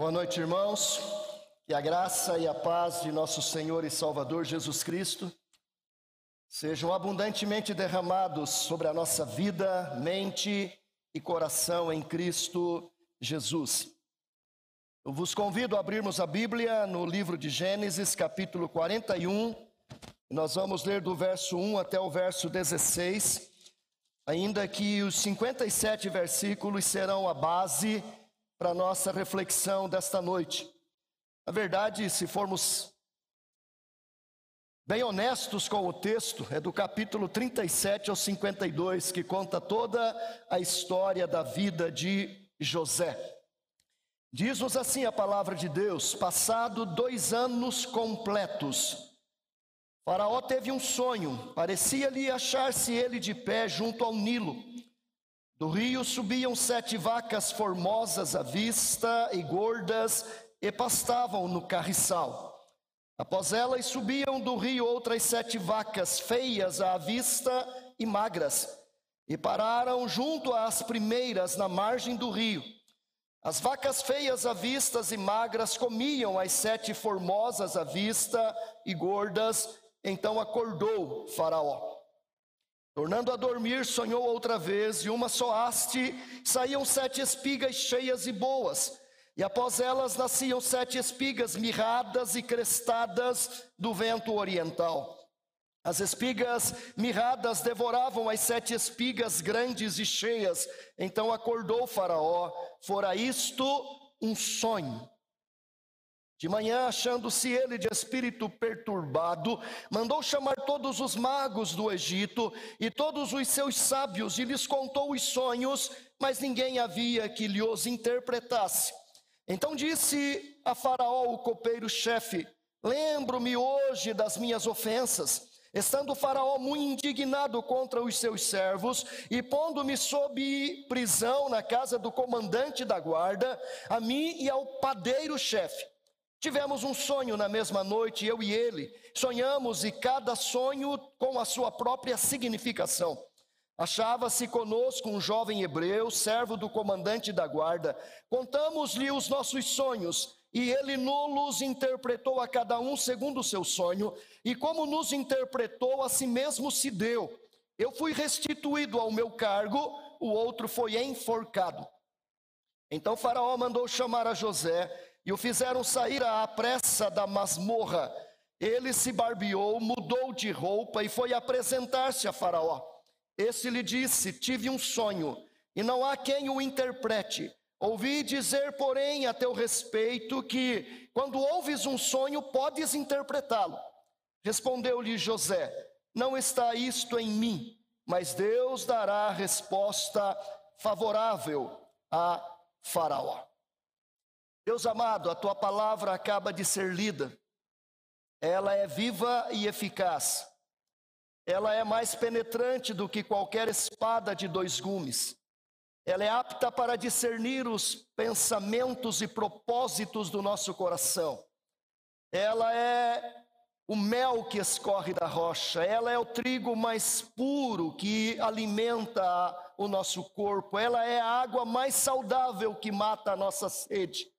Boa noite, irmãos. Que a graça e a paz de nosso Senhor e Salvador Jesus Cristo sejam abundantemente derramados sobre a nossa vida, mente e coração em Cristo Jesus. Eu vos convido a abrirmos a Bíblia no livro de Gênesis, capítulo 41. Nós vamos ler do verso 1 até o verso 16, ainda que os 57 versículos serão a base para a nossa reflexão desta noite. Na verdade, se formos bem honestos com o texto, é do capítulo 37 ao 52, que conta toda a história da vida de José. Diz-nos assim a palavra de Deus: passado dois anos completos, Faraó teve um sonho, parecia-lhe achar-se ele de pé junto ao Nilo do rio subiam sete vacas formosas à vista e gordas e pastavam no carriçal. Após elas subiam do rio outras sete vacas feias à vista e magras, e pararam junto às primeiras na margem do rio. As vacas feias à vista e magras comiam as sete formosas à vista e gordas, então acordou Faraó. Tornando a dormir, sonhou outra vez, e uma só haste saíam sete espigas cheias e boas, e após elas nasciam sete espigas mirradas e crestadas do vento oriental. As espigas mirradas devoravam as sete espigas grandes e cheias. Então acordou Faraó, fora isto um sonho. De manhã, achando-se ele de espírito perturbado, mandou chamar todos os magos do Egito e todos os seus sábios e lhes contou os sonhos, mas ninguém havia que lhe os interpretasse. Então disse a Faraó, o copeiro-chefe: Lembro-me hoje das minhas ofensas. Estando Faraó muito indignado contra os seus servos e pondo-me sob prisão na casa do comandante da guarda, a mim e ao padeiro-chefe. Tivemos um sonho na mesma noite, eu e ele. Sonhamos e cada sonho com a sua própria significação. Achava-se conosco um jovem hebreu, servo do comandante da guarda. Contamos-lhe os nossos sonhos e ele nos interpretou a cada um segundo o seu sonho. E como nos interpretou, a si mesmo se deu. Eu fui restituído ao meu cargo, o outro foi enforcado. Então Faraó mandou chamar a José e o fizeram sair à pressa da masmorra. Ele se barbeou, mudou de roupa e foi apresentar-se a Faraó. Esse lhe disse: Tive um sonho, e não há quem o interprete. Ouvi dizer, porém, a teu respeito, que quando ouves um sonho, podes interpretá-lo. Respondeu-lhe José: Não está isto em mim, mas Deus dará resposta favorável a Faraó. Deus amado, a tua palavra acaba de ser lida. Ela é viva e eficaz. Ela é mais penetrante do que qualquer espada de dois gumes. Ela é apta para discernir os pensamentos e propósitos do nosso coração. Ela é o mel que escorre da rocha, ela é o trigo mais puro que alimenta o nosso corpo, ela é a água mais saudável que mata a nossa sede.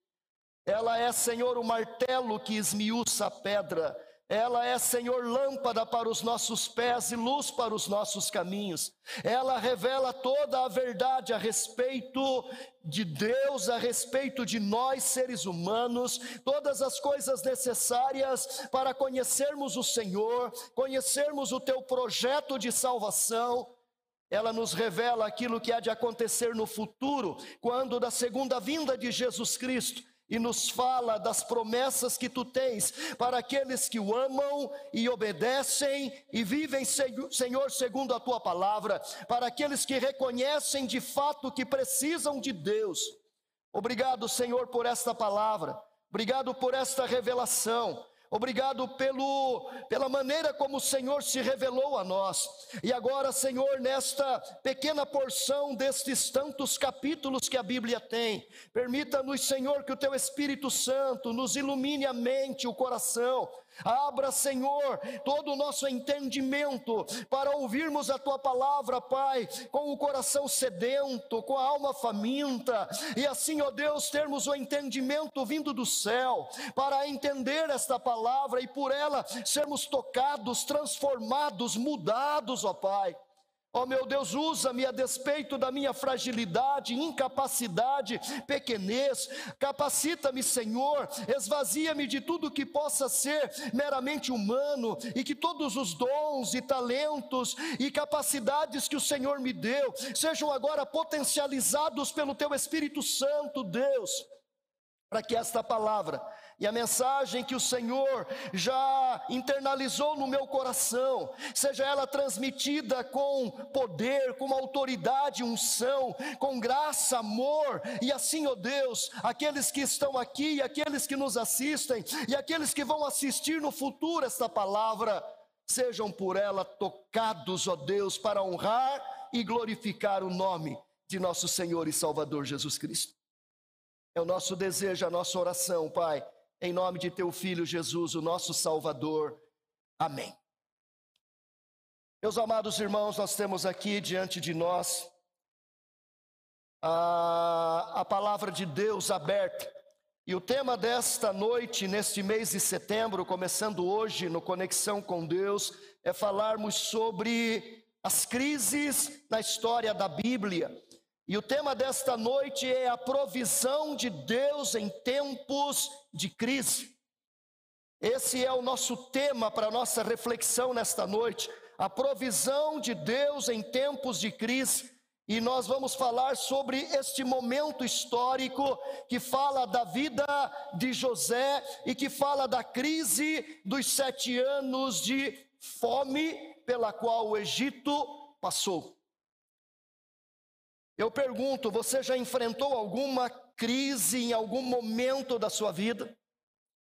Ela é, Senhor, o martelo que esmiuça a pedra. Ela é, Senhor, lâmpada para os nossos pés e luz para os nossos caminhos. Ela revela toda a verdade a respeito de Deus, a respeito de nós, seres humanos, todas as coisas necessárias para conhecermos o Senhor, conhecermos o teu projeto de salvação. Ela nos revela aquilo que há de acontecer no futuro, quando da segunda vinda de Jesus Cristo e nos fala das promessas que tu tens para aqueles que o amam e obedecem e vivem, Senhor, segundo a tua palavra, para aqueles que reconhecem de fato que precisam de Deus. Obrigado, Senhor, por esta palavra, obrigado por esta revelação. Obrigado pelo, pela maneira como o Senhor se revelou a nós. E agora, Senhor, nesta pequena porção destes tantos capítulos que a Bíblia tem, permita-nos, Senhor, que o Teu Espírito Santo nos ilumine a mente, o coração, Abra, Senhor, todo o nosso entendimento para ouvirmos a tua palavra, Pai, com o coração sedento, com a alma faminta, e assim, ó Deus, termos o entendimento vindo do céu, para entender esta palavra e por ela sermos tocados, transformados, mudados, ó Pai. Oh, meu Deus, usa-me a despeito da minha fragilidade, incapacidade, pequenez. Capacita-me, Senhor. Esvazia-me de tudo que possa ser meramente humano e que todos os dons e talentos e capacidades que o Senhor me deu sejam agora potencializados pelo Teu Espírito Santo, Deus, para que esta palavra e a mensagem que o Senhor já internalizou no meu coração, seja ela transmitida com poder, com autoridade, unção, com graça, amor, e assim, ó oh Deus, aqueles que estão aqui, aqueles que nos assistem, e aqueles que vão assistir no futuro esta palavra, sejam por ela tocados, ó oh Deus, para honrar e glorificar o nome de nosso Senhor e Salvador Jesus Cristo. É o nosso desejo, a nossa oração, Pai em nome de teu filho Jesus, o nosso Salvador. Amém. Meus amados irmãos, nós temos aqui diante de nós a, a palavra de Deus aberta. E o tema desta noite, neste mês de setembro, começando hoje no Conexão com Deus, é falarmos sobre as crises na história da Bíblia. E o tema desta noite é a provisão de Deus em tempos de crise. Esse é o nosso tema para a nossa reflexão nesta noite, a provisão de Deus em tempos de crise. E nós vamos falar sobre este momento histórico que fala da vida de José e que fala da crise dos sete anos de fome pela qual o Egito passou. Eu pergunto: você já enfrentou alguma crise em algum momento da sua vida?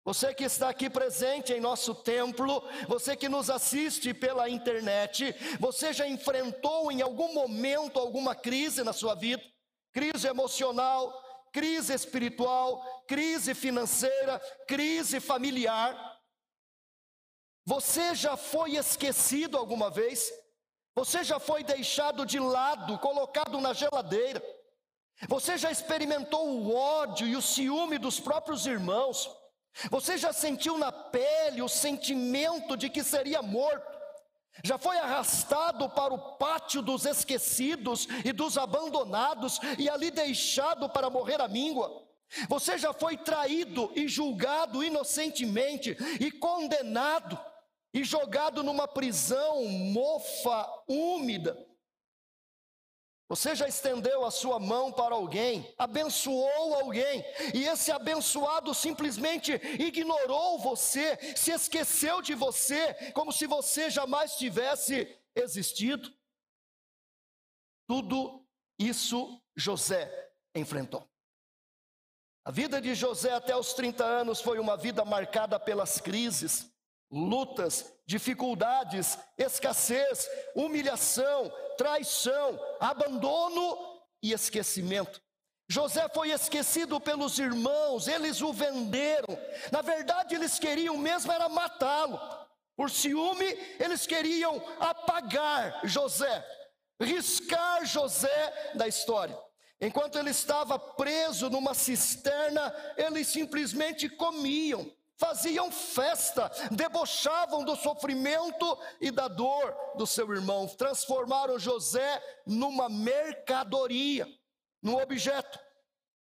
Você que está aqui presente em nosso templo, você que nos assiste pela internet, você já enfrentou em algum momento alguma crise na sua vida? Crise emocional, crise espiritual, crise financeira, crise familiar? Você já foi esquecido alguma vez? Você já foi deixado de lado, colocado na geladeira. Você já experimentou o ódio e o ciúme dos próprios irmãos. Você já sentiu na pele o sentimento de que seria morto. Já foi arrastado para o pátio dos esquecidos e dos abandonados e ali deixado para morrer à míngua. Você já foi traído e julgado inocentemente e condenado e jogado numa prisão mofa, úmida. Você já estendeu a sua mão para alguém, abençoou alguém, e esse abençoado simplesmente ignorou você, se esqueceu de você, como se você jamais tivesse existido? Tudo isso José enfrentou. A vida de José até os 30 anos foi uma vida marcada pelas crises, lutas, dificuldades, escassez, humilhação, traição, abandono e esquecimento. José foi esquecido pelos irmãos, eles o venderam. Na verdade, eles queriam mesmo era matá-lo. Por ciúme, eles queriam apagar José, riscar José da história. Enquanto ele estava preso numa cisterna, eles simplesmente comiam faziam festa, debochavam do sofrimento e da dor do seu irmão, transformaram José numa mercadoria, num objeto.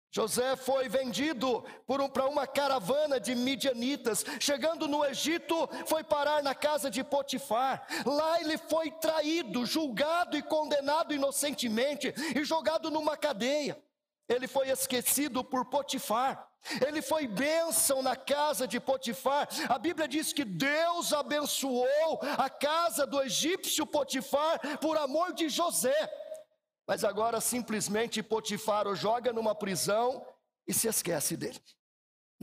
José foi vendido um, para uma caravana de midianitas. Chegando no Egito, foi parar na casa de Potifar. Lá ele foi traído, julgado e condenado inocentemente e jogado numa cadeia. Ele foi esquecido por Potifar. Ele foi bênção na casa de Potifar. A Bíblia diz que Deus abençoou a casa do egípcio Potifar por amor de José. Mas agora simplesmente Potifar o joga numa prisão e se esquece dele.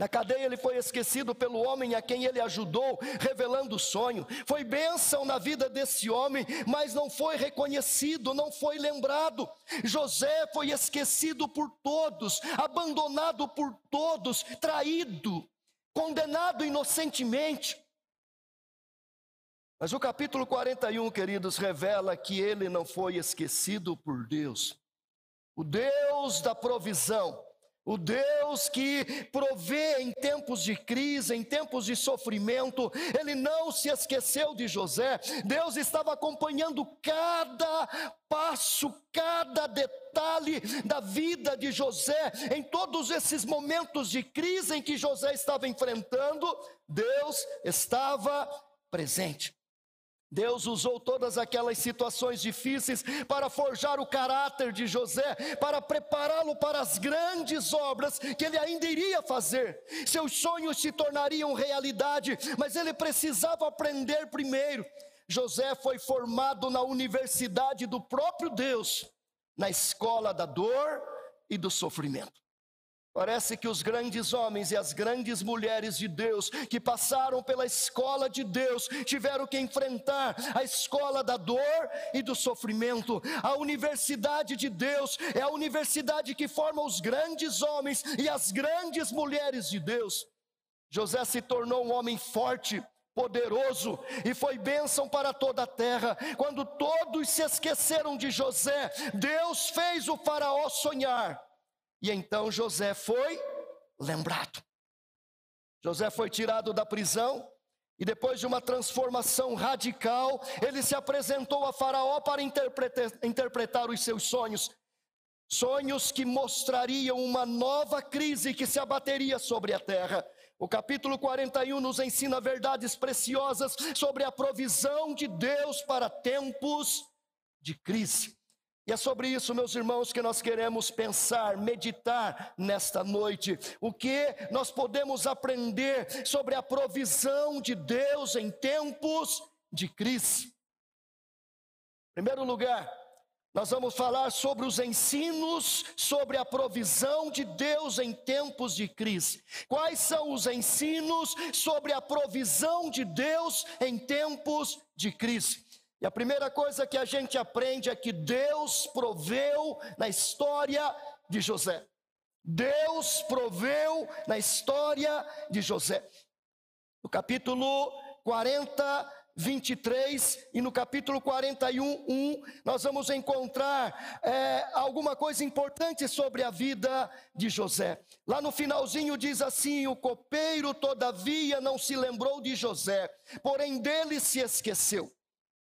Na cadeia ele foi esquecido pelo homem a quem ele ajudou, revelando o sonho. Foi bênção na vida desse homem, mas não foi reconhecido, não foi lembrado. José foi esquecido por todos, abandonado por todos, traído, condenado inocentemente. Mas o capítulo 41, queridos, revela que ele não foi esquecido por Deus. O Deus da provisão, o Deus que provê em tempos de crise, em tempos de sofrimento, ele não se esqueceu de José. Deus estava acompanhando cada passo, cada detalhe da vida de José, em todos esses momentos de crise em que José estava enfrentando, Deus estava presente. Deus usou todas aquelas situações difíceis para forjar o caráter de José, para prepará-lo para as grandes obras que ele ainda iria fazer. Seus sonhos se tornariam realidade, mas ele precisava aprender primeiro. José foi formado na universidade do próprio Deus, na escola da dor e do sofrimento. Parece que os grandes homens e as grandes mulheres de Deus que passaram pela escola de Deus tiveram que enfrentar a escola da dor e do sofrimento. A universidade de Deus é a universidade que forma os grandes homens e as grandes mulheres de Deus. José se tornou um homem forte, poderoso e foi bênção para toda a terra. Quando todos se esqueceram de José, Deus fez o Faraó sonhar e então José foi lembrado. José foi tirado da prisão e depois de uma transformação radical, ele se apresentou a Faraó para interpretar, interpretar os seus sonhos. Sonhos que mostrariam uma nova crise que se abateria sobre a terra. O capítulo 41 nos ensina verdades preciosas sobre a provisão de Deus para tempos de crise. E é sobre isso, meus irmãos, que nós queremos pensar, meditar nesta noite. O que nós podemos aprender sobre a provisão de Deus em tempos de crise. Em primeiro lugar, nós vamos falar sobre os ensinos sobre a provisão de Deus em tempos de crise. Quais são os ensinos sobre a provisão de Deus em tempos de crise? E a primeira coisa que a gente aprende é que Deus proveu na história de José. Deus proveu na história de José. No capítulo 40, 23 e no capítulo 41, 1, nós vamos encontrar é, alguma coisa importante sobre a vida de José. Lá no finalzinho diz assim: O copeiro, todavia, não se lembrou de José, porém dele se esqueceu.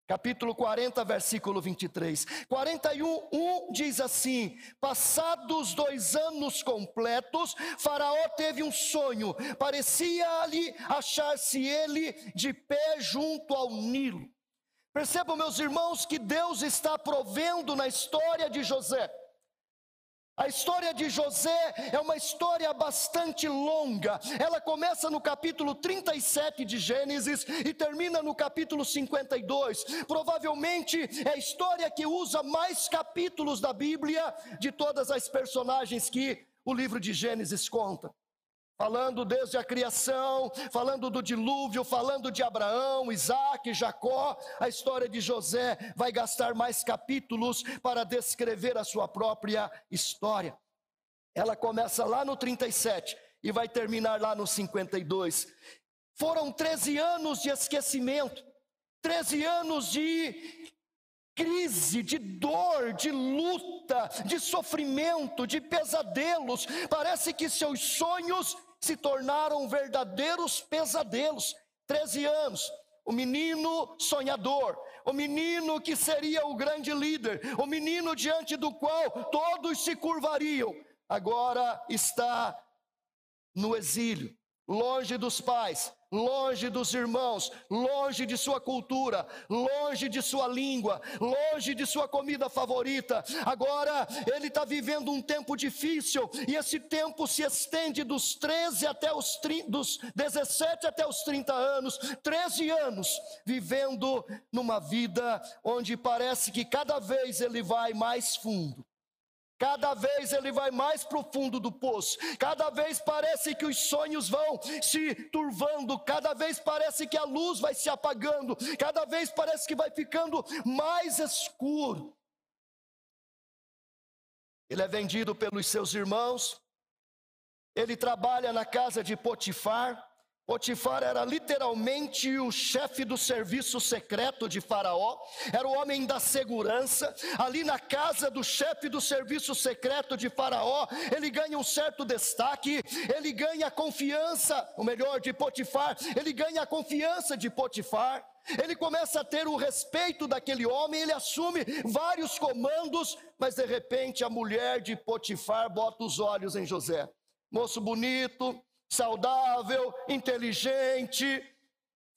Capítulo 40, versículo 23. 41, 1 diz assim: Passados dois anos completos, Faraó teve um sonho, parecia-lhe achar-se ele de pé junto ao Nilo. Percebam, meus irmãos, que Deus está provendo na história de José. A história de José é uma história bastante longa. Ela começa no capítulo 37 de Gênesis e termina no capítulo 52. Provavelmente é a história que usa mais capítulos da Bíblia de todas as personagens que o livro de Gênesis conta falando desde a criação, falando do dilúvio, falando de Abraão, Isaac, Jacó, a história de José vai gastar mais capítulos para descrever a sua própria história. Ela começa lá no 37 e vai terminar lá no 52. Foram 13 anos de esquecimento, 13 anos de crise, de dor, de luta, de sofrimento, de pesadelos. Parece que seus sonhos se tornaram verdadeiros pesadelos. 13 anos, o menino sonhador, o menino que seria o grande líder, o menino diante do qual todos se curvariam, agora está no exílio, longe dos pais, longe dos irmãos, longe de sua cultura, longe de sua língua, longe de sua comida favorita. Agora ele está vivendo um tempo difícil e esse tempo se estende dos 13 até os 30, dos 17 até os 30 anos, 13 anos vivendo numa vida onde parece que cada vez ele vai mais fundo. Cada vez ele vai mais profundo do poço, cada vez parece que os sonhos vão se turvando, cada vez parece que a luz vai se apagando, cada vez parece que vai ficando mais escuro. Ele é vendido pelos seus irmãos, ele trabalha na casa de Potifar, Potifar era literalmente o chefe do serviço secreto de Faraó, era o homem da segurança. Ali na casa do chefe do serviço secreto de Faraó, ele ganha um certo destaque, ele ganha a confiança, o melhor, de Potifar, ele ganha a confiança de Potifar. Ele começa a ter o respeito daquele homem, ele assume vários comandos, mas de repente a mulher de Potifar bota os olhos em José. Moço bonito, saudável, inteligente,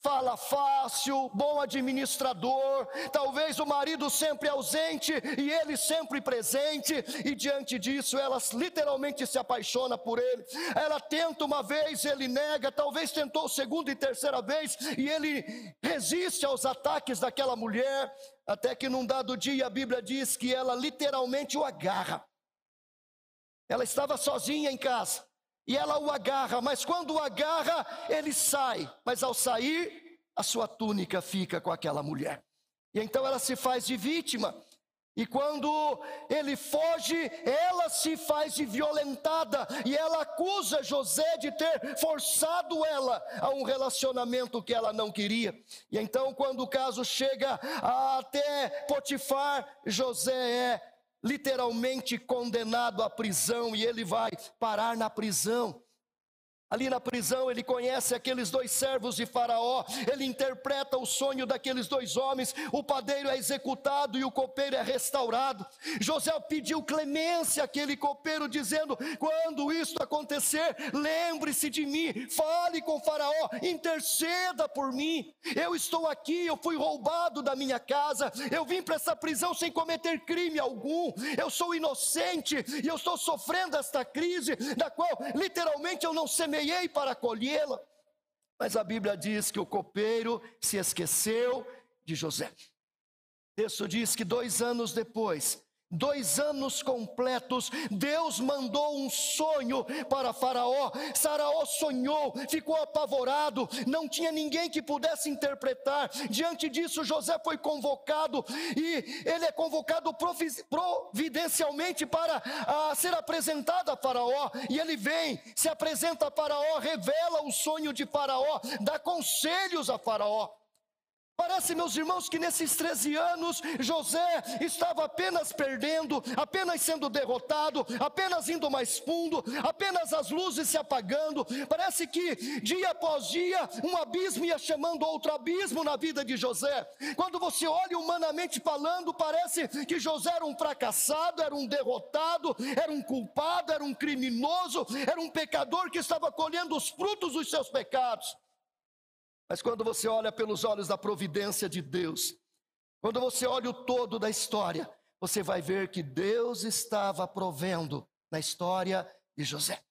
fala fácil, bom administrador, talvez o marido sempre ausente e ele sempre presente, e diante disso ela literalmente se apaixona por ele. Ela tenta uma vez, ele nega, talvez tentou segunda e terceira vez, e ele resiste aos ataques daquela mulher, até que num dado dia a Bíblia diz que ela literalmente o agarra. Ela estava sozinha em casa e ela o agarra, mas quando o agarra, ele sai, mas ao sair, a sua túnica fica com aquela mulher. E então ela se faz de vítima. E quando ele foge, ela se faz de violentada e ela acusa José de ter forçado ela a um relacionamento que ela não queria. E então, quando o caso chega até Potifar, José é literalmente condenado à prisão e ele vai parar na prisão. Ali na prisão, ele conhece aqueles dois servos de Faraó, ele interpreta o sonho daqueles dois homens. O padeiro é executado e o copeiro é restaurado. José pediu clemência àquele copeiro, dizendo: Quando isto acontecer, lembre-se de mim, fale com Faraó, interceda por mim. Eu estou aqui, eu fui roubado da minha casa, eu vim para essa prisão sem cometer crime algum, eu sou inocente e eu estou sofrendo esta crise, da qual literalmente eu não semei semeei para colhê-la. Mas a Bíblia diz que o copeiro se esqueceu de José. O texto diz que dois anos depois, Dois anos completos, Deus mandou um sonho para Faraó. Faraó sonhou, ficou apavorado, não tinha ninguém que pudesse interpretar. Diante disso, José foi convocado e ele é convocado providencialmente para a, ser apresentado a Faraó. E ele vem, se apresenta a Faraó, revela o sonho de Faraó, dá conselhos a Faraó. Parece, meus irmãos, que nesses 13 anos José estava apenas perdendo, apenas sendo derrotado, apenas indo mais fundo, apenas as luzes se apagando. Parece que dia após dia um abismo ia chamando outro abismo na vida de José. Quando você olha humanamente falando, parece que José era um fracassado, era um derrotado, era um culpado, era um criminoso, era um pecador que estava colhendo os frutos dos seus pecados. Mas quando você olha pelos olhos da providência de Deus, quando você olha o todo da história, você vai ver que Deus estava provendo na história de José.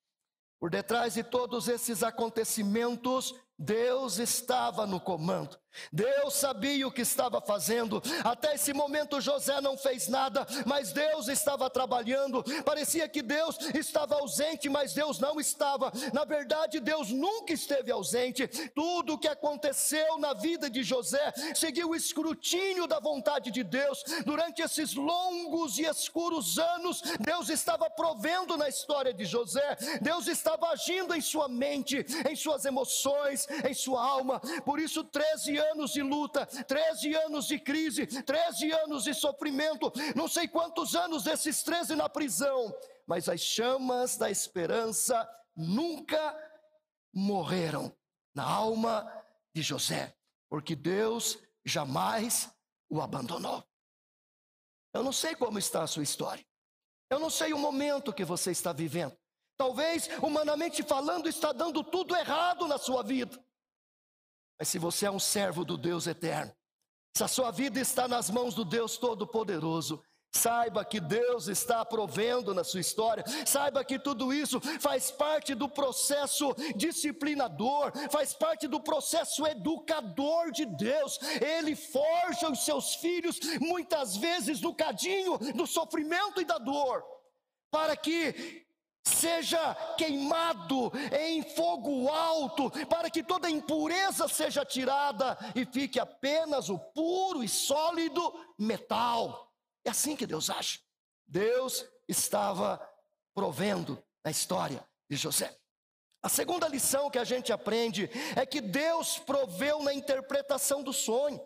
Por detrás de todos esses acontecimentos, Deus estava no comando. Deus sabia o que estava fazendo. Até esse momento José não fez nada, mas Deus estava trabalhando. Parecia que Deus estava ausente, mas Deus não estava. Na verdade, Deus nunca esteve ausente. Tudo o que aconteceu na vida de José seguiu o escrutínio da vontade de Deus. Durante esses longos e escuros anos, Deus estava provendo na história de José. Deus estava agindo em sua mente, em suas emoções, em sua alma. Por isso, 13 anos de luta, 13 anos de crise, 13 anos de sofrimento, não sei quantos anos desses 13 na prisão, mas as chamas da esperança nunca morreram na alma de José, porque Deus jamais o abandonou. Eu não sei como está a sua história. Eu não sei o momento que você está vivendo. Talvez, humanamente falando, está dando tudo errado na sua vida. Mas se você é um servo do Deus eterno, se a sua vida está nas mãos do Deus Todo-Poderoso, Saiba que Deus está provendo na sua história, saiba que tudo isso faz parte do processo disciplinador, faz parte do processo educador de Deus. Ele forja os seus filhos, muitas vezes no cadinho do sofrimento e da dor, para que seja queimado em fogo alto, para que toda impureza seja tirada e fique apenas o puro e sólido metal. É assim que Deus age. Deus estava provendo a história de José. A segunda lição que a gente aprende é que Deus proveu na interpretação do sonho.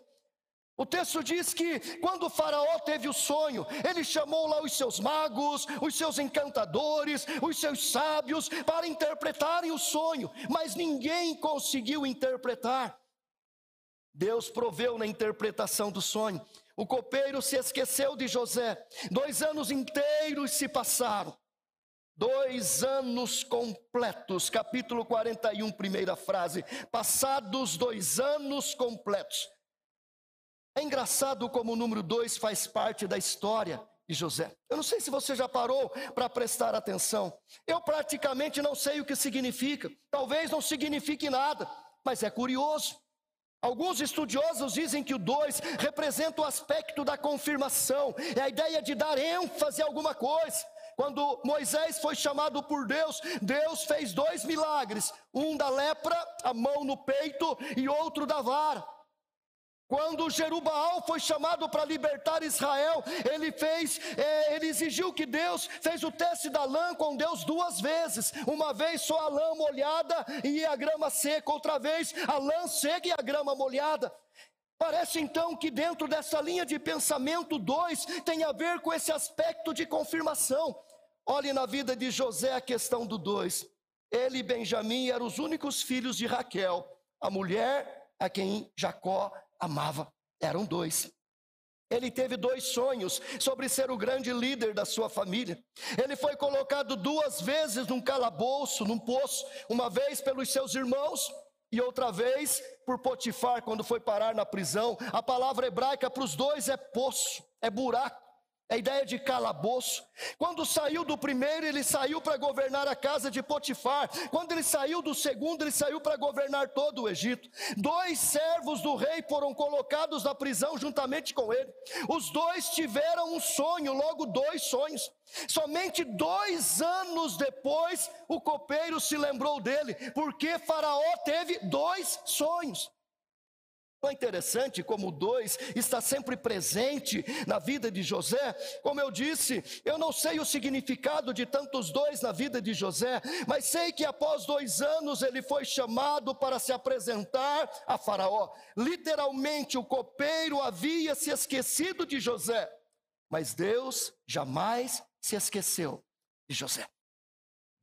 O texto diz que quando o Faraó teve o sonho, ele chamou lá os seus magos, os seus encantadores, os seus sábios para interpretarem o sonho, mas ninguém conseguiu interpretar. Deus proveu na interpretação do sonho. O copeiro se esqueceu de José. Dois anos inteiros se passaram. Dois anos completos, capítulo 41, primeira frase. Passados dois anos completos. É engraçado como o número dois faz parte da história de José. Eu não sei se você já parou para prestar atenção. Eu praticamente não sei o que significa. Talvez não signifique nada, mas é curioso. Alguns estudiosos dizem que o dois representa o aspecto da confirmação, é a ideia de dar ênfase a alguma coisa. Quando Moisés foi chamado por Deus, Deus fez dois milagres: um da lepra, a mão no peito, e outro da vara. Quando Jerubaal foi chamado para libertar Israel, ele fez, é, ele exigiu que Deus fez o teste da lã com Deus duas vezes. Uma vez só a lã molhada e a grama seca, outra vez a lã seca e a grama molhada. Parece então que dentro dessa linha de pensamento dois tem a ver com esse aspecto de confirmação. Olhe na vida de José a questão do dois. Ele e Benjamim eram os únicos filhos de Raquel, a mulher a quem Jacó amava. Eram dois. Ele teve dois sonhos sobre ser o grande líder da sua família. Ele foi colocado duas vezes num calabouço, num poço, uma vez pelos seus irmãos e outra vez por Potifar, quando foi parar na prisão. A palavra hebraica para os dois é poço, é buraco a ideia de calabouço. Quando saiu do primeiro, ele saiu para governar a casa de Potifar. Quando ele saiu do segundo, ele saiu para governar todo o Egito. Dois servos do rei foram colocados na prisão juntamente com ele. Os dois tiveram um sonho, logo dois sonhos. Somente dois anos depois, o copeiro se lembrou dele, porque Faraó teve dois sonhos. É interessante como o dois está sempre presente na vida de José? Como eu disse, eu não sei o significado de tantos dois na vida de José, mas sei que após dois anos ele foi chamado para se apresentar a Faraó. Literalmente, o copeiro havia se esquecido de José, mas Deus jamais se esqueceu de José.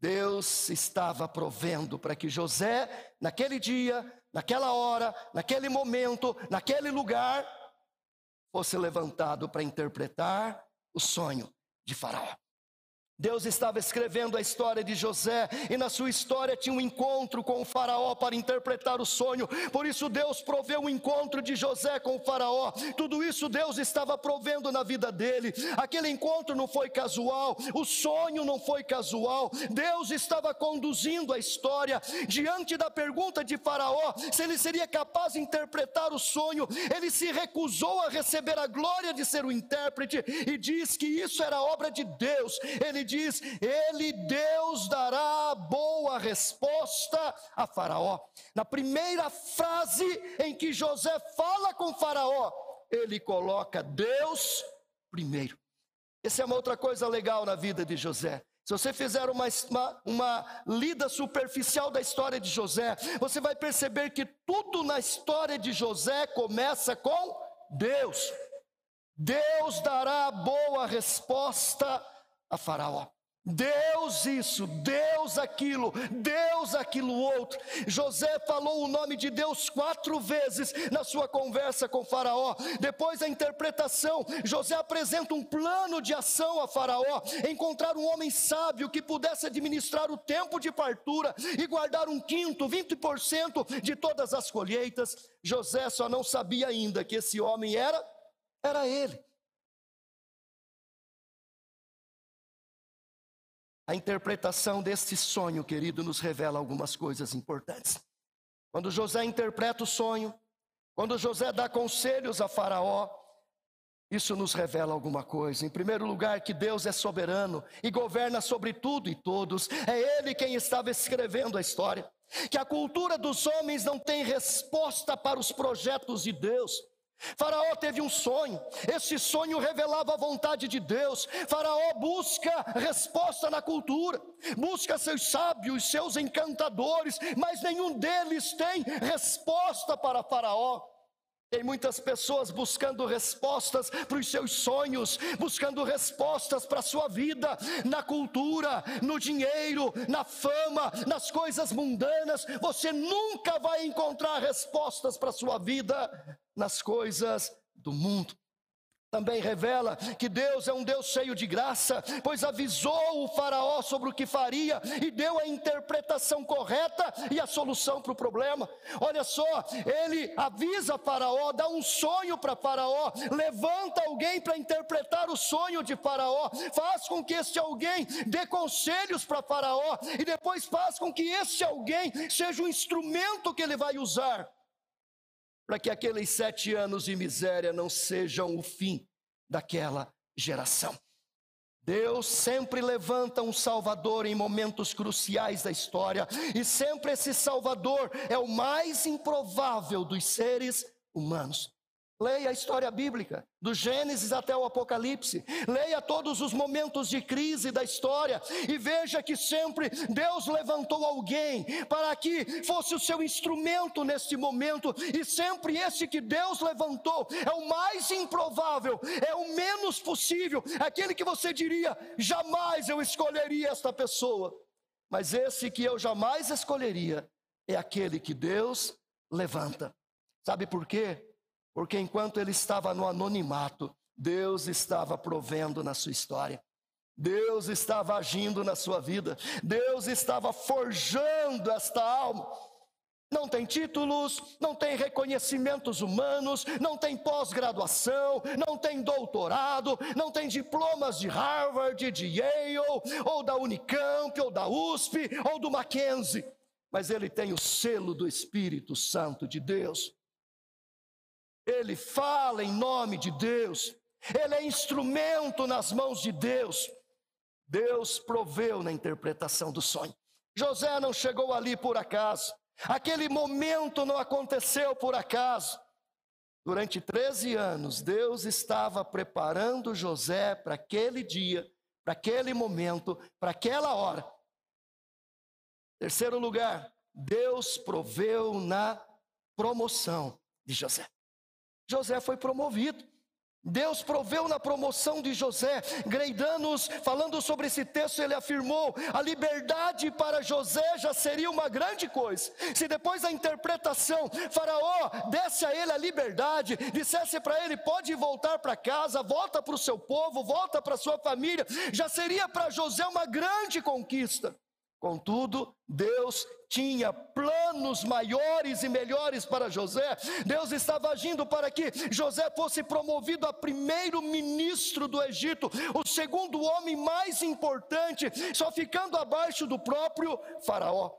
Deus estava provendo para que José, naquele dia, naquela hora, naquele momento, naquele lugar, fosse levantado para interpretar o sonho de Faraó. Deus estava escrevendo a história de José e na sua história tinha um encontro com o Faraó para interpretar o sonho. Por isso Deus proveu o encontro de José com o Faraó. Tudo isso Deus estava provendo na vida dele. Aquele encontro não foi casual, o sonho não foi casual. Deus estava conduzindo a história diante da pergunta de Faraó se ele seria capaz de interpretar o sonho. Ele se recusou a receber a glória de ser o intérprete e diz que isso era obra de Deus. Ele diz: Ele, Deus, dará boa resposta a Faraó. Na primeira frase em que José fala com Faraó, ele coloca Deus primeiro. Essa é uma outra coisa legal na vida de José. Se você fizer uma, uma, uma, lida superficial da história de José, você vai perceber que tudo na história de José começa com Deus. Deus dará boa resposta a Faraó. Deus isso, Deus aquilo, Deus aquilo outro. José falou o nome de Deus quatro vezes na sua conversa com Faraó. Depois da interpretação, José apresenta um plano de ação a Faraó: encontrar um homem sábio que pudesse administrar o tempo de fartura e guardar um quinto, 20% de todas as colheitas. José só não sabia ainda que esse homem era, era ele. A interpretação deste sonho, querido, nos revela algumas coisas importantes. Quando José interpreta o sonho, quando José dá conselhos a Faraó, isso nos revela alguma coisa. Em primeiro lugar, que Deus é soberano e governa sobre tudo e todos. É Ele quem estava escrevendo a história. Que a cultura dos homens não tem resposta para os projetos de Deus. Faraó teve um sonho, esse sonho revelava a vontade de Deus. Faraó busca resposta na cultura, busca seus sábios, seus encantadores, mas nenhum deles tem resposta para Faraó. Tem muitas pessoas buscando respostas para os seus sonhos, buscando respostas para a sua vida, na cultura, no dinheiro, na fama, nas coisas mundanas. Você nunca vai encontrar respostas para a sua vida nas coisas do mundo também revela que Deus é um Deus cheio de graça, pois avisou o Faraó sobre o que faria e deu a interpretação correta e a solução para o problema. Olha só, ele avisa Faraó, dá um sonho para Faraó, levanta alguém para interpretar o sonho de Faraó, faz com que este alguém dê conselhos para Faraó e depois faz com que este alguém seja o instrumento que ele vai usar para que aqueles sete anos de miséria não sejam o fim daquela geração. Deus sempre levanta um Salvador em momentos cruciais da história, e sempre esse Salvador é o mais improvável dos seres humanos. Leia a história bíblica, do Gênesis até o Apocalipse. Leia todos os momentos de crise da história e veja que sempre Deus levantou alguém para que fosse o seu instrumento neste momento, e sempre esse que Deus levantou é o mais improvável, é o menos possível, aquele que você diria: jamais eu escolheria esta pessoa. Mas esse que eu jamais escolheria é aquele que Deus levanta. Sabe por quê? Porque enquanto ele estava no anonimato, Deus estava provendo na sua história. Deus estava agindo na sua vida. Deus estava forjando esta alma. Não tem títulos, não tem reconhecimentos humanos, não tem pós-graduação, não tem doutorado, não tem diplomas de Harvard, de Yale, ou da Unicamp, ou da USP, ou do Mackenzie. Mas ele tem o selo do Espírito Santo de Deus ele fala em nome de Deus, ele é instrumento nas mãos de Deus. Deus proveu na interpretação do sonho. José não chegou ali por acaso, aquele momento não aconteceu por acaso. Durante 13 anos, Deus estava preparando José para aquele dia, para aquele momento, para aquela hora. Terceiro lugar, Deus proveu na promoção de José. José foi promovido. Deus proveu na promoção de José. Greidanos, falando sobre esse texto, ele afirmou: a liberdade para José já seria uma grande coisa. Se depois da interpretação, Faraó desse a ele a liberdade, dissesse para ele: pode voltar para casa, volta para o seu povo, volta para sua família, já seria para José uma grande conquista. Contudo, Deus tinha planos maiores e melhores para José. Deus estava agindo para que José fosse promovido a primeiro ministro do Egito, o segundo homem mais importante, só ficando abaixo do próprio Faraó.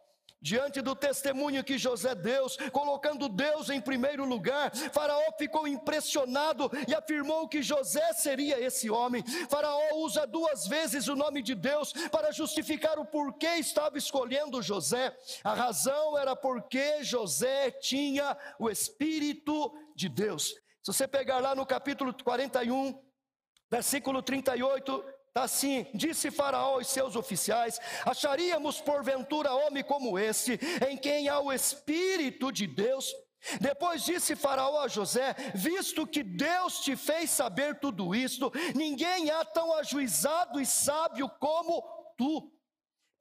Diante do testemunho que José deu, colocando Deus em primeiro lugar, Faraó ficou impressionado e afirmou que José seria esse homem. Faraó usa duas vezes o nome de Deus para justificar o porquê estava escolhendo José. A razão era porque José tinha o Espírito de Deus. Se você pegar lá no capítulo 41, versículo 38, Está assim, disse Faraó aos seus oficiais: acharíamos porventura homem como esse, em quem há o Espírito de Deus? Depois disse Faraó a José: Visto que Deus te fez saber tudo isto, ninguém há tão ajuizado e sábio como tu.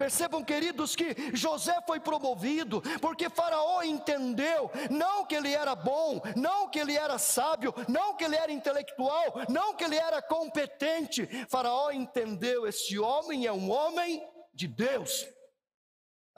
Percebam, queridos, que José foi promovido porque Faraó entendeu não que ele era bom, não que ele era sábio, não que ele era intelectual, não que ele era competente. Faraó entendeu: este homem é um homem de Deus.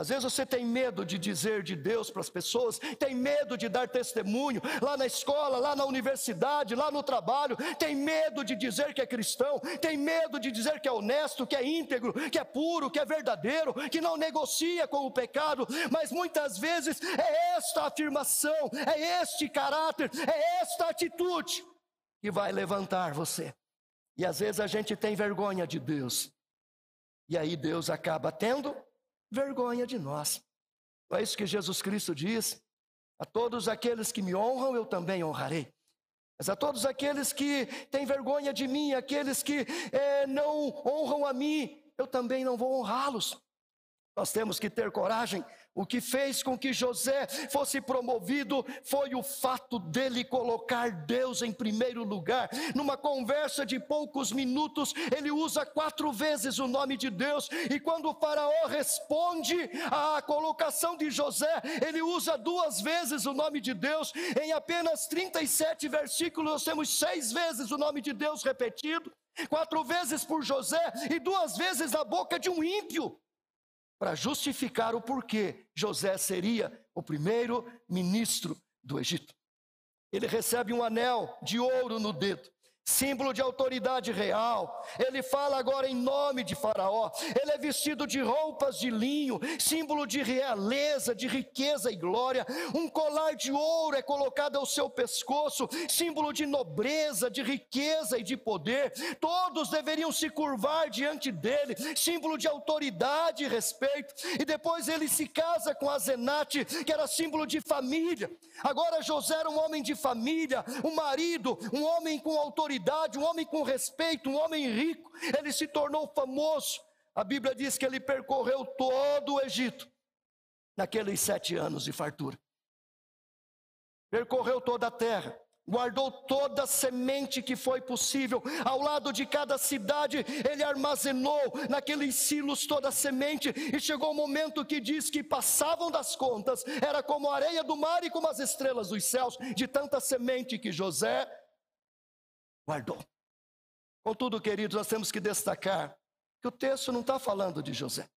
Às vezes você tem medo de dizer de Deus para as pessoas, tem medo de dar testemunho lá na escola, lá na universidade, lá no trabalho, tem medo de dizer que é cristão, tem medo de dizer que é honesto, que é íntegro, que é puro, que é verdadeiro, que não negocia com o pecado, mas muitas vezes é esta afirmação, é este caráter, é esta atitude que vai levantar você. E às vezes a gente tem vergonha de Deus, e aí Deus acaba tendo vergonha de nós. Não é isso que Jesus Cristo diz? A todos aqueles que me honram, eu também honrarei. Mas a todos aqueles que têm vergonha de mim, aqueles que é, não honram a mim, eu também não vou honrá-los. Nós temos que ter coragem o que fez com que José fosse promovido foi o fato dele colocar Deus em primeiro lugar. Numa conversa de poucos minutos, ele usa quatro vezes o nome de Deus, e quando o Faraó responde à colocação de José, ele usa duas vezes o nome de Deus. Em apenas 37 versículos, nós temos seis vezes o nome de Deus repetido, quatro vezes por José e duas vezes na boca de um ímpio para justificar o porquê José seria o primeiro ministro do Egito. Ele recebe um anel de ouro no dedo símbolo de autoridade real. Ele fala agora em nome de Faraó. Ele é vestido de roupas de linho, símbolo de realeza, de riqueza e glória. Um colar de ouro é colocado ao seu pescoço, símbolo de nobreza, de riqueza e de poder. Todos deveriam se curvar diante dele, símbolo de autoridade e respeito. E depois ele se casa com Azenate, que era símbolo de família. Agora José era um homem de família, um marido, um homem com autoridade autoridade, um homem com respeito, um homem rico, ele se tornou famoso. A Bíblia diz que ele percorreu todo o Egito naqueles sete anos de fartura. Percorreu toda a terra guardou toda a semente que foi possível, ao lado de cada cidade, ele armazenou naqueles silos toda a semente, e chegou o um momento que diz que passavam das contas, era como a areia do mar e como as estrelas dos céus, de tanta semente que José guardou. Contudo, queridos, nós temos que destacar que o texto não está falando de José.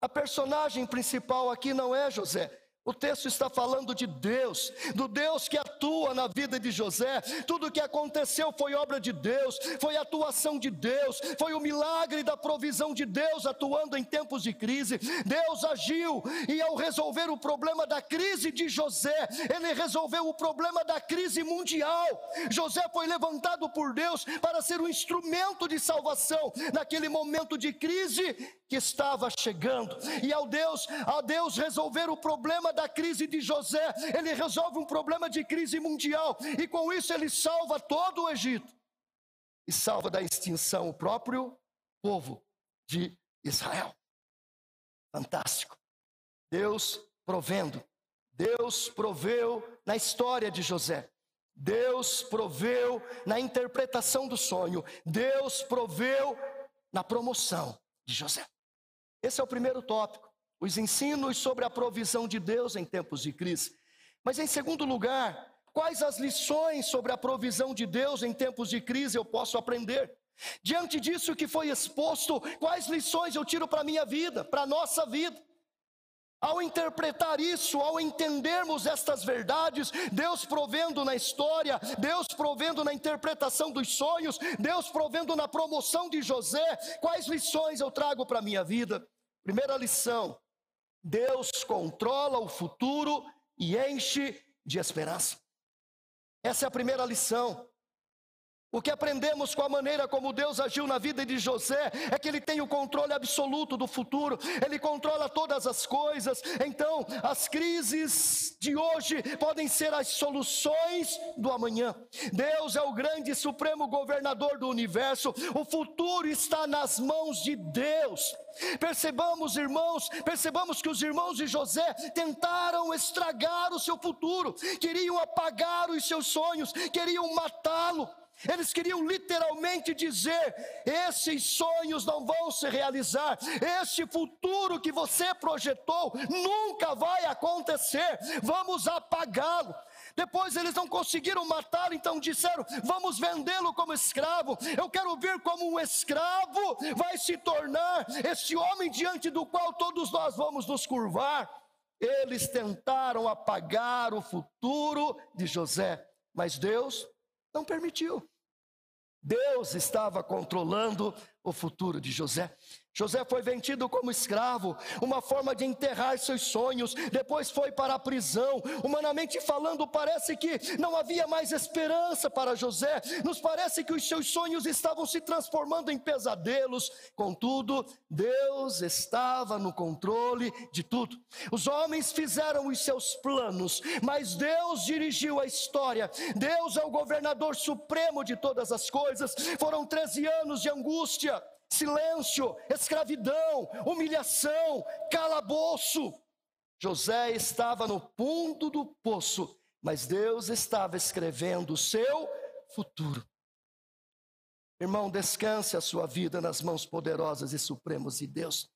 A personagem principal aqui não é José, o texto está falando de Deus, do Deus que atua na vida de José. Tudo o que aconteceu foi obra de Deus, foi atuação de Deus, foi o milagre da provisão de Deus atuando em tempos de crise. Deus agiu e ao resolver o problema da crise de José, ele resolveu o problema da crise mundial. José foi levantado por Deus para ser um instrumento de salvação naquele momento de crise que estava chegando. E ao Deus, a Deus resolver o problema da crise de José, ele resolve um problema de crise mundial, e com isso ele salva todo o Egito e salva da extinção o próprio povo de Israel. Fantástico. Deus provendo. Deus proveu na história de José. Deus proveu na interpretação do sonho. Deus proveu na promoção de José. Esse é o primeiro tópico os ensinos sobre a provisão de Deus em tempos de crise. Mas em segundo lugar, quais as lições sobre a provisão de Deus em tempos de crise eu posso aprender? Diante disso que foi exposto, quais lições eu tiro para a minha vida, para a nossa vida? Ao interpretar isso, ao entendermos estas verdades, Deus provendo na história, Deus provendo na interpretação dos sonhos, Deus provendo na promoção de José, quais lições eu trago para a minha vida? Primeira lição: Deus controla o futuro e enche de esperança. Essa é a primeira lição. O que aprendemos com a maneira como Deus agiu na vida de José é que ele tem o controle absoluto do futuro, ele controla todas as coisas. Então, as crises de hoje podem ser as soluções do amanhã. Deus é o grande e supremo governador do universo, o futuro está nas mãos de Deus. Percebamos, irmãos, percebamos que os irmãos de José tentaram estragar o seu futuro, queriam apagar os seus sonhos, queriam matá-lo. Eles queriam literalmente dizer: esses sonhos não vão se realizar, este futuro que você projetou nunca vai acontecer, vamos apagá-lo. Depois eles não conseguiram matá-lo, então disseram: vamos vendê-lo como escravo. Eu quero ver como um escravo vai se tornar esse homem diante do qual todos nós vamos nos curvar. Eles tentaram apagar o futuro de José, mas Deus não permitiu. Deus estava controlando o futuro de José. José foi vendido como escravo, uma forma de enterrar seus sonhos, depois foi para a prisão. Humanamente falando, parece que não havia mais esperança para José, nos parece que os seus sonhos estavam se transformando em pesadelos, contudo, Deus estava no controle de tudo. Os homens fizeram os seus planos, mas Deus dirigiu a história, Deus é o governador supremo de todas as coisas. Foram 13 anos de angústia silêncio, escravidão, humilhação, calabouço. José estava no fundo do poço, mas Deus estava escrevendo o seu futuro. Irmão, descanse a sua vida nas mãos poderosas e supremos de Deus.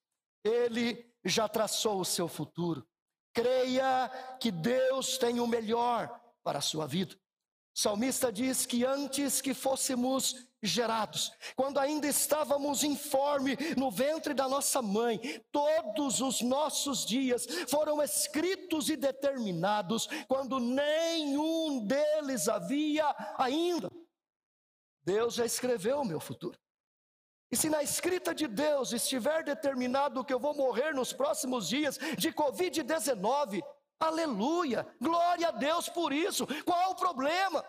Ele já traçou o seu futuro. Creia que Deus tem o melhor para a sua vida. O salmista diz que antes que fôssemos gerados, quando ainda estávamos informe no ventre da nossa mãe, todos os nossos dias foram escritos e determinados, quando nenhum deles havia ainda. Deus já escreveu o meu futuro. E se na escrita de Deus estiver determinado que eu vou morrer nos próximos dias de Covid-19, aleluia, glória a Deus por isso. Qual o problema?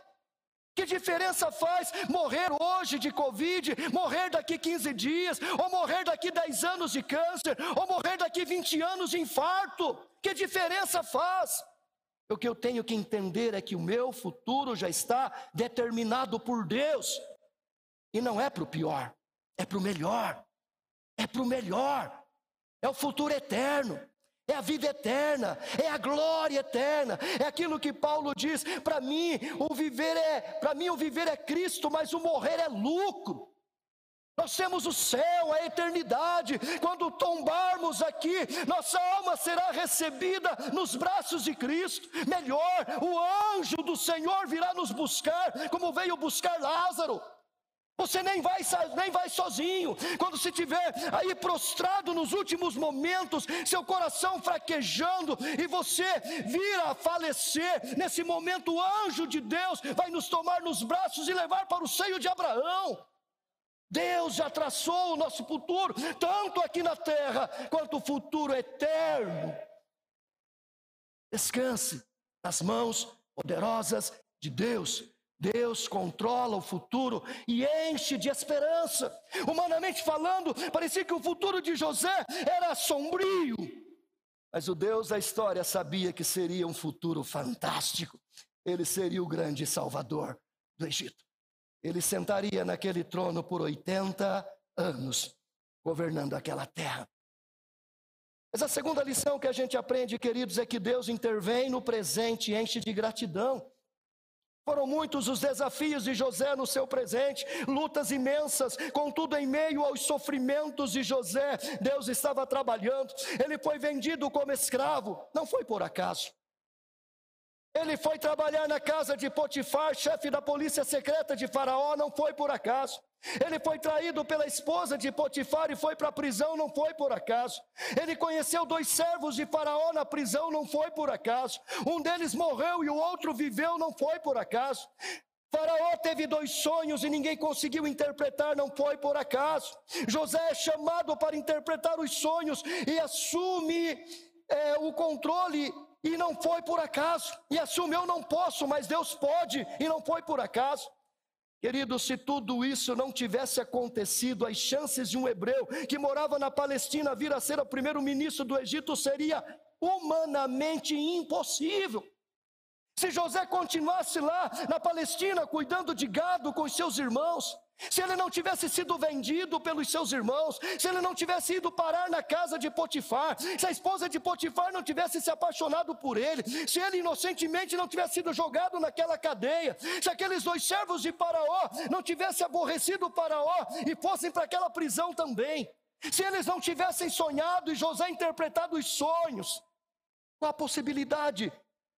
Que diferença faz morrer hoje de Covid, morrer daqui 15 dias, ou morrer daqui 10 anos de câncer, ou morrer daqui 20 anos de infarto? Que diferença faz? O que eu tenho que entender é que o meu futuro já está determinado por Deus, e não é para o pior, é para o melhor, é para o melhor, é o futuro eterno é a vida eterna, é a glória eterna, é aquilo que Paulo diz: para mim o viver é, para mim o viver é Cristo, mas o morrer é lucro. Nós temos o céu, a eternidade. Quando tombarmos aqui, nossa alma será recebida nos braços de Cristo. Melhor, o anjo do Senhor virá nos buscar, como veio buscar Lázaro. Você nem vai, nem vai sozinho. Quando se estiver aí prostrado nos últimos momentos, seu coração fraquejando e você vir a falecer, nesse momento o anjo de Deus vai nos tomar nos braços e levar para o seio de Abraão. Deus já traçou o nosso futuro, tanto aqui na terra quanto o futuro eterno. Descanse nas mãos poderosas de Deus. Deus controla o futuro e enche de esperança. Humanamente falando, parecia que o futuro de José era sombrio. Mas o Deus da história sabia que seria um futuro fantástico. Ele seria o grande salvador do Egito. Ele sentaria naquele trono por 80 anos, governando aquela terra. Mas a segunda lição que a gente aprende, queridos, é que Deus intervém no presente e enche de gratidão. Foram muitos os desafios de José no seu presente, lutas imensas, contudo, em meio aos sofrimentos de José, Deus estava trabalhando. Ele foi vendido como escravo, não foi por acaso. Ele foi trabalhar na casa de Potifar, chefe da polícia secreta de Faraó, não foi por acaso. Ele foi traído pela esposa de Potifar e foi para a prisão, não foi por acaso. Ele conheceu dois servos de Faraó na prisão, não foi por acaso. Um deles morreu e o outro viveu, não foi por acaso. Faraó teve dois sonhos e ninguém conseguiu interpretar, não foi por acaso. José é chamado para interpretar os sonhos e assume é, o controle e não foi por acaso. E assume, eu não posso, mas Deus pode, e não foi por acaso. Querido, se tudo isso não tivesse acontecido, as chances de um hebreu que morava na Palestina vir a ser o primeiro-ministro do Egito seria humanamente impossível. Se José continuasse lá na Palestina cuidando de gado com os seus irmãos, se ele não tivesse sido vendido pelos seus irmãos, se ele não tivesse ido parar na casa de Potifar, se a esposa de Potifar não tivesse se apaixonado por ele, se ele inocentemente não tivesse sido jogado naquela cadeia, se aqueles dois servos de Faraó não tivessem aborrecido Faraó e fossem para aquela prisão também, se eles não tivessem sonhado e José interpretado os sonhos, a possibilidade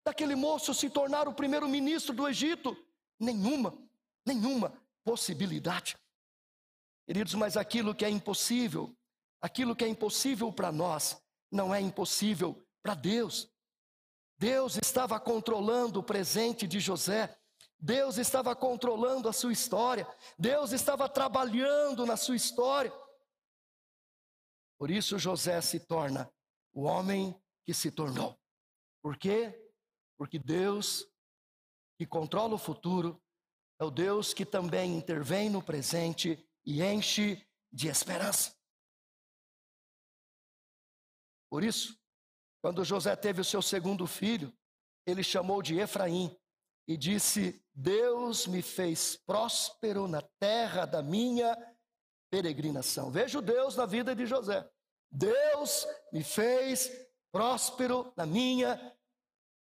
daquele moço se tornar o primeiro-ministro do Egito? Nenhuma, nenhuma possibilidade. Queridos, mas aquilo que é impossível, aquilo que é impossível para nós, não é impossível para Deus. Deus estava controlando o presente de José. Deus estava controlando a sua história, Deus estava trabalhando na sua história. Por isso José se torna o homem que se tornou. Por quê? Porque Deus, que controla o futuro, é o Deus que também intervém no presente e enche de esperança. Por isso, quando José teve o seu segundo filho, ele chamou de Efraim e disse: Deus me fez próspero na terra da minha peregrinação. Veja o Deus na vida de José. Deus me fez próspero na minha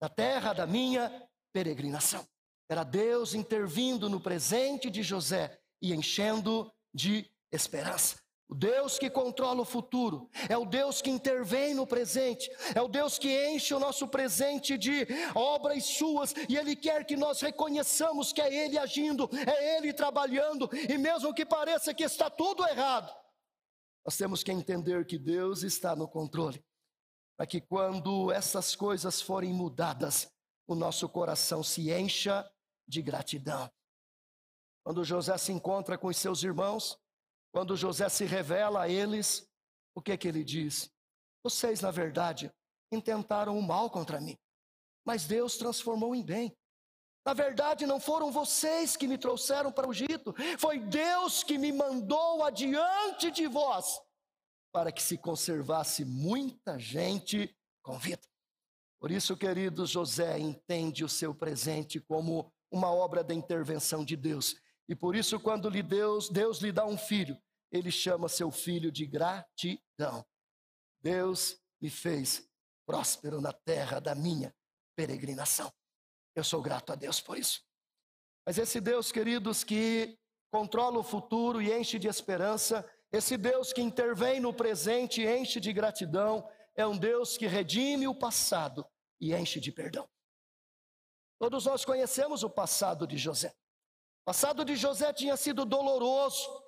na terra da minha peregrinação. Era Deus intervindo no presente de José e enchendo de esperança. O Deus que controla o futuro, é o Deus que intervém no presente, é o Deus que enche o nosso presente de obras suas, e Ele quer que nós reconheçamos que é Ele agindo, é Ele trabalhando, e mesmo que pareça que está tudo errado, nós temos que entender que Deus está no controle, para que quando essas coisas forem mudadas, o nosso coração se encha de gratidão. Quando José se encontra com os seus irmãos, quando José se revela a eles, o que é que ele diz? Vocês, na verdade, intentaram o mal contra mim, mas Deus transformou em bem. Na verdade, não foram vocês que me trouxeram para o Egito, foi Deus que me mandou adiante de vós, para que se conservasse muita gente com vida. Por isso, querido José entende o seu presente como uma obra da intervenção de Deus. E por isso, quando lhe Deus, Deus lhe dá um filho, ele chama seu filho de gratidão. Deus me fez próspero na terra da minha peregrinação. Eu sou grato a Deus por isso. Mas esse Deus, queridos, que controla o futuro e enche de esperança, esse Deus que intervém no presente e enche de gratidão, é um Deus que redime o passado e enche de perdão. Todos nós conhecemos o passado de José. O passado de José tinha sido doloroso,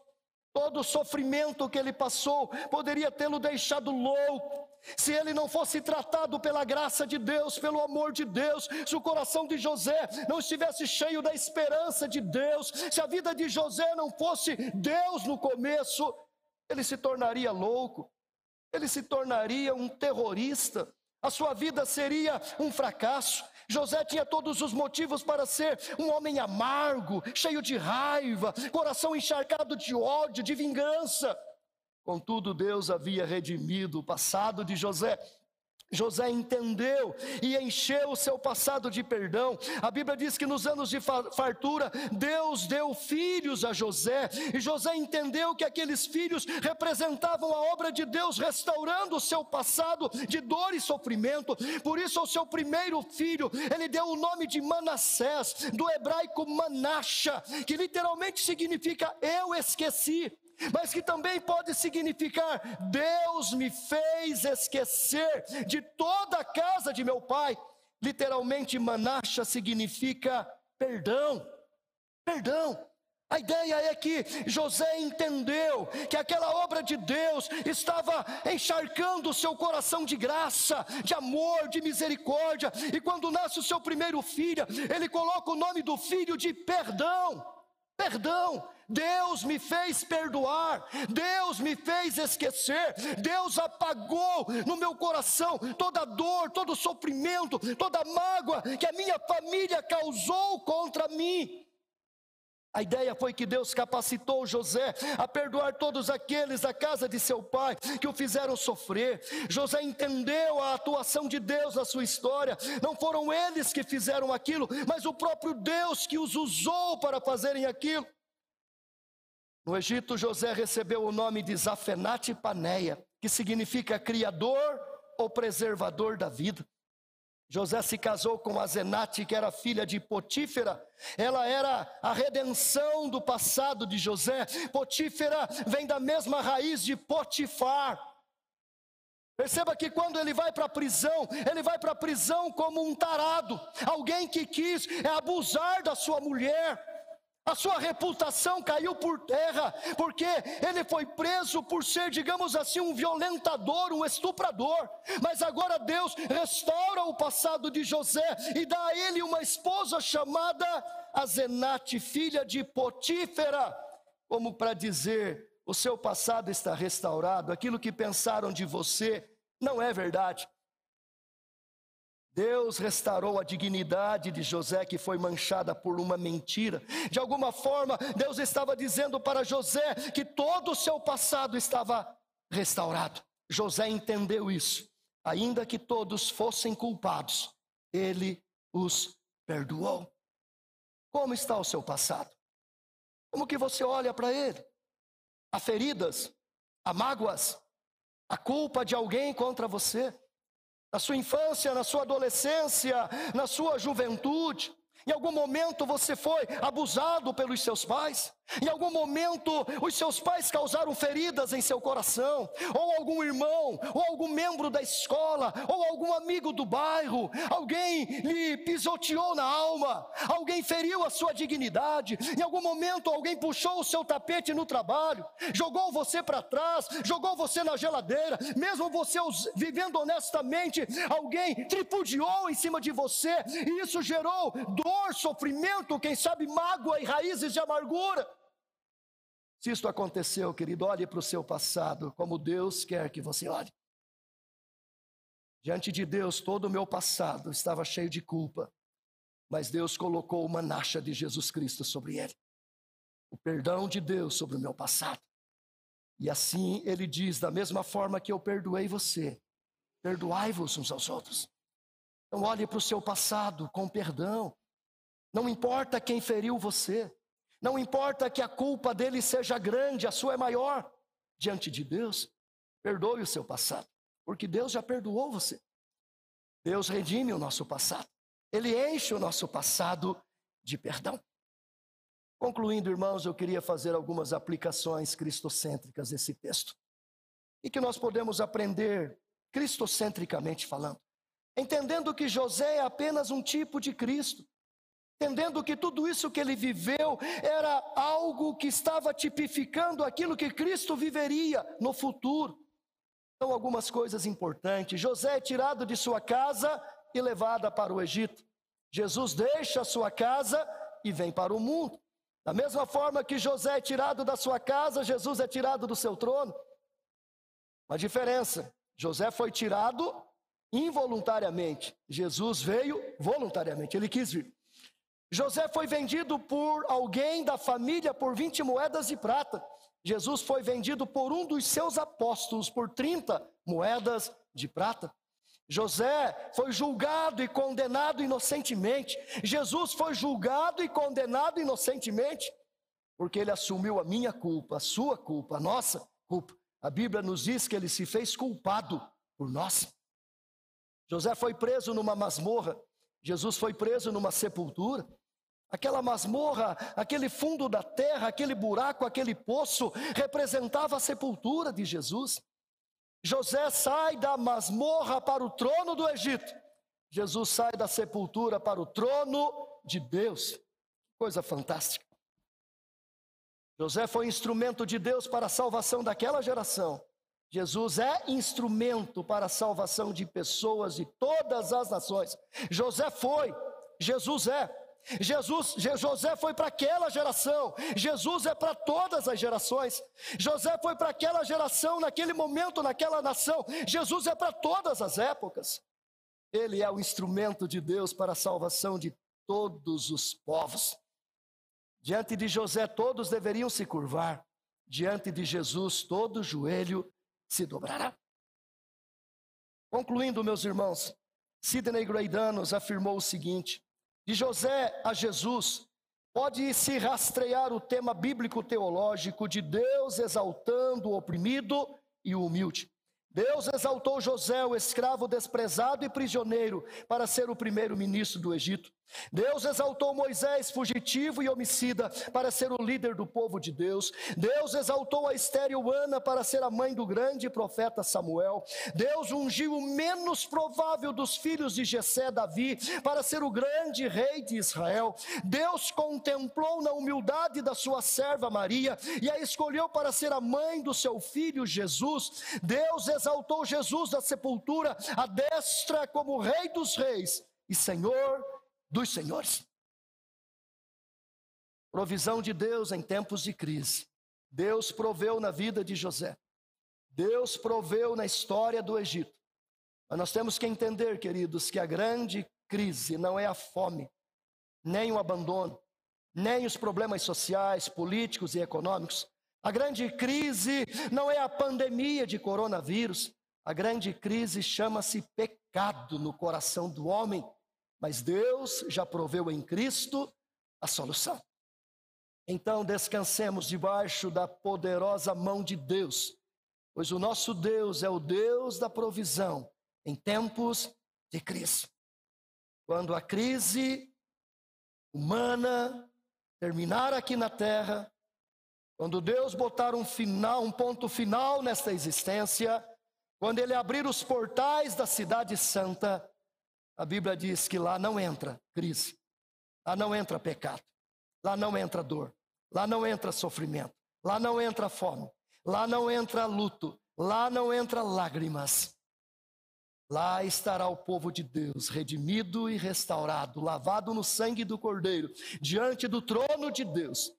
Todo o sofrimento que ele passou poderia tê-lo deixado louco. Se ele não fosse tratado pela graça de Deus, pelo amor de Deus, se o coração de José não estivesse cheio da esperança de Deus, se a vida de José não fosse Deus no começo, ele se tornaria louco, ele se tornaria um terrorista, a sua vida seria um fracasso. José tinha todos os motivos para ser um homem amargo, cheio de raiva, coração encharcado de ódio, de vingança. Contudo, Deus havia redimido o passado de José José entendeu e encheu o seu passado de perdão. A Bíblia diz que nos anos de fartura, Deus deu filhos a José, e José entendeu que aqueles filhos representavam a obra de Deus restaurando o seu passado de dor e sofrimento. Por isso, ao seu primeiro filho, ele deu o nome de Manassés, do hebraico Manasha, que literalmente significa eu esqueci mas que também pode significar: Deus me fez esquecer de toda a casa de meu pai. Literalmente, Manasha significa perdão. Perdão. A ideia é que José entendeu que aquela obra de Deus estava encharcando o seu coração de graça, de amor, de misericórdia, e quando nasce o seu primeiro filho, ele coloca o nome do filho de perdão. Perdão, Deus me fez perdoar, Deus me fez esquecer, Deus apagou no meu coração toda dor, todo sofrimento, toda mágoa que a minha família causou contra mim. A ideia foi que Deus capacitou José a perdoar todos aqueles da casa de seu pai que o fizeram sofrer. José entendeu a atuação de Deus na sua história. Não foram eles que fizeram aquilo, mas o próprio Deus que os usou para fazerem aquilo. No Egito, José recebeu o nome de Zafenate Paneia, que significa criador ou preservador da vida. José se casou com Azenate, que era filha de Potífera. Ela era a redenção do passado de José. Potífera vem da mesma raiz de Potifar. Perceba que quando ele vai para a prisão, ele vai para a prisão como um tarado, alguém que quis abusar da sua mulher. A sua reputação caiu por terra, porque ele foi preso por ser, digamos assim, um violentador, um estuprador. Mas agora Deus restaura o passado de José e dá a ele uma esposa chamada Azenate, filha de Potífera, como para dizer: o seu passado está restaurado, aquilo que pensaram de você não é verdade. Deus restaurou a dignidade de José, que foi manchada por uma mentira. De alguma forma, Deus estava dizendo para José que todo o seu passado estava restaurado. José entendeu isso. Ainda que todos fossem culpados, ele os perdoou. Como está o seu passado? Como que você olha para ele? Há feridas, há mágoas, a culpa de alguém contra você na sua infância, na sua adolescência, na sua juventude. Em algum momento você foi abusado pelos seus pais. Em algum momento, os seus pais causaram feridas em seu coração, ou algum irmão, ou algum membro da escola, ou algum amigo do bairro, alguém lhe pisoteou na alma, alguém feriu a sua dignidade, em algum momento alguém puxou o seu tapete no trabalho, jogou você para trás, jogou você na geladeira, mesmo você vivendo honestamente, alguém tripudiou em cima de você, e isso gerou dor, sofrimento, quem sabe mágoa e raízes de amargura. Se isto aconteceu, querido, olhe para o seu passado como Deus quer que você olhe. Diante de Deus, todo o meu passado estava cheio de culpa, mas Deus colocou uma nacha de Jesus Cristo sobre ele. O perdão de Deus sobre o meu passado. E assim ele diz: da mesma forma que eu perdoei você, perdoai-vos uns aos outros. Então, olhe para o seu passado com perdão. Não importa quem feriu você, não importa que a culpa dele seja grande, a sua é maior diante de Deus. Perdoe o seu passado, porque Deus já perdoou você. Deus redime o nosso passado. Ele enche o nosso passado de perdão. Concluindo, irmãos, eu queria fazer algumas aplicações cristocêntricas desse texto. E que nós podemos aprender cristocentricamente falando. Entendendo que José é apenas um tipo de Cristo entendendo que tudo isso que ele viveu era algo que estava tipificando aquilo que Cristo viveria no futuro. Então, algumas coisas importantes. José é tirado de sua casa e levado para o Egito. Jesus deixa sua casa e vem para o mundo. Da mesma forma que José é tirado da sua casa, Jesus é tirado do seu trono. Uma diferença: José foi tirado involuntariamente, Jesus veio voluntariamente, ele quis vir. José foi vendido por alguém da família por 20 moedas de prata. Jesus foi vendido por um dos seus apóstolos por 30 moedas de prata. José foi julgado e condenado inocentemente. Jesus foi julgado e condenado inocentemente, porque ele assumiu a minha culpa, a sua culpa, a nossa culpa. A Bíblia nos diz que ele se fez culpado por nós. José foi preso numa masmorra. Jesus foi preso numa sepultura. Aquela masmorra, aquele fundo da terra, aquele buraco, aquele poço, representava a sepultura de Jesus. José sai da masmorra para o trono do Egito. Jesus sai da sepultura para o trono de Deus. Coisa fantástica. José foi instrumento de Deus para a salvação daquela geração. Jesus é instrumento para a salvação de pessoas de todas as nações. José foi, Jesus é. Jesus, José foi para aquela geração, Jesus é para todas as gerações. José foi para aquela geração, naquele momento, naquela nação. Jesus é para todas as épocas. Ele é o instrumento de Deus para a salvação de todos os povos. Diante de José, todos deveriam se curvar. Diante de Jesus, todo joelho se dobrará. Concluindo, meus irmãos, Sidney Graidanos afirmou o seguinte: de José a Jesus, pode-se rastrear o tema bíblico teológico de Deus exaltando o oprimido e o humilde. Deus exaltou José, o escravo desprezado e prisioneiro, para ser o primeiro ministro do Egito. Deus exaltou Moisés, fugitivo e homicida, para ser o líder do povo de Deus. Deus exaltou a estéril Ana para ser a mãe do grande profeta Samuel. Deus ungiu o menos provável dos filhos de Jessé, Davi, para ser o grande rei de Israel. Deus contemplou na humildade da sua serva Maria e a escolheu para ser a mãe do seu filho Jesus. Deus exaltou Jesus da sepultura, a destra como rei dos reis e Senhor dos senhores. Provisão de Deus em tempos de crise. Deus proveu na vida de José. Deus proveu na história do Egito. Mas nós temos que entender, queridos, que a grande crise não é a fome, nem o abandono, nem os problemas sociais, políticos e econômicos. A grande crise não é a pandemia de coronavírus. A grande crise chama-se pecado no coração do homem mas Deus já proveu em Cristo a solução. Então descansemos debaixo da poderosa mão de Deus, pois o nosso Deus é o Deus da provisão em tempos de crise. Quando a crise humana terminar aqui na terra, quando Deus botar um final, um ponto final nesta existência, quando ele abrir os portais da cidade santa, a Bíblia diz que lá não entra crise, lá não entra pecado, lá não entra dor, lá não entra sofrimento, lá não entra fome, lá não entra luto, lá não entra lágrimas. Lá estará o povo de Deus, redimido e restaurado, lavado no sangue do Cordeiro, diante do trono de Deus,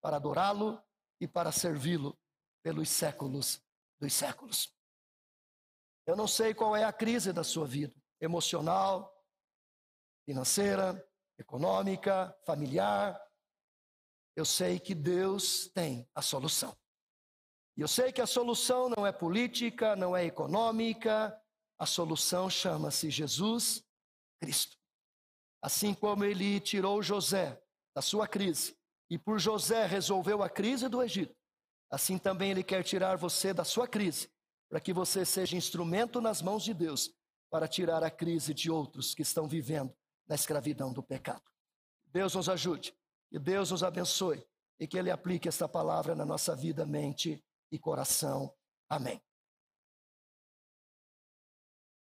para adorá-lo e para servi-lo pelos séculos dos séculos. Eu não sei qual é a crise da sua vida emocional, financeira, econômica, familiar. Eu sei que Deus tem a solução. E eu sei que a solução não é política, não é econômica, a solução chama-se Jesus Cristo. Assim como ele tirou José da sua crise e por José resolveu a crise do Egito, assim também ele quer tirar você da sua crise, para que você seja instrumento nas mãos de Deus para tirar a crise de outros que estão vivendo na escravidão do pecado. Deus nos ajude e Deus nos abençoe e que Ele aplique esta palavra na nossa vida, mente e coração. Amém.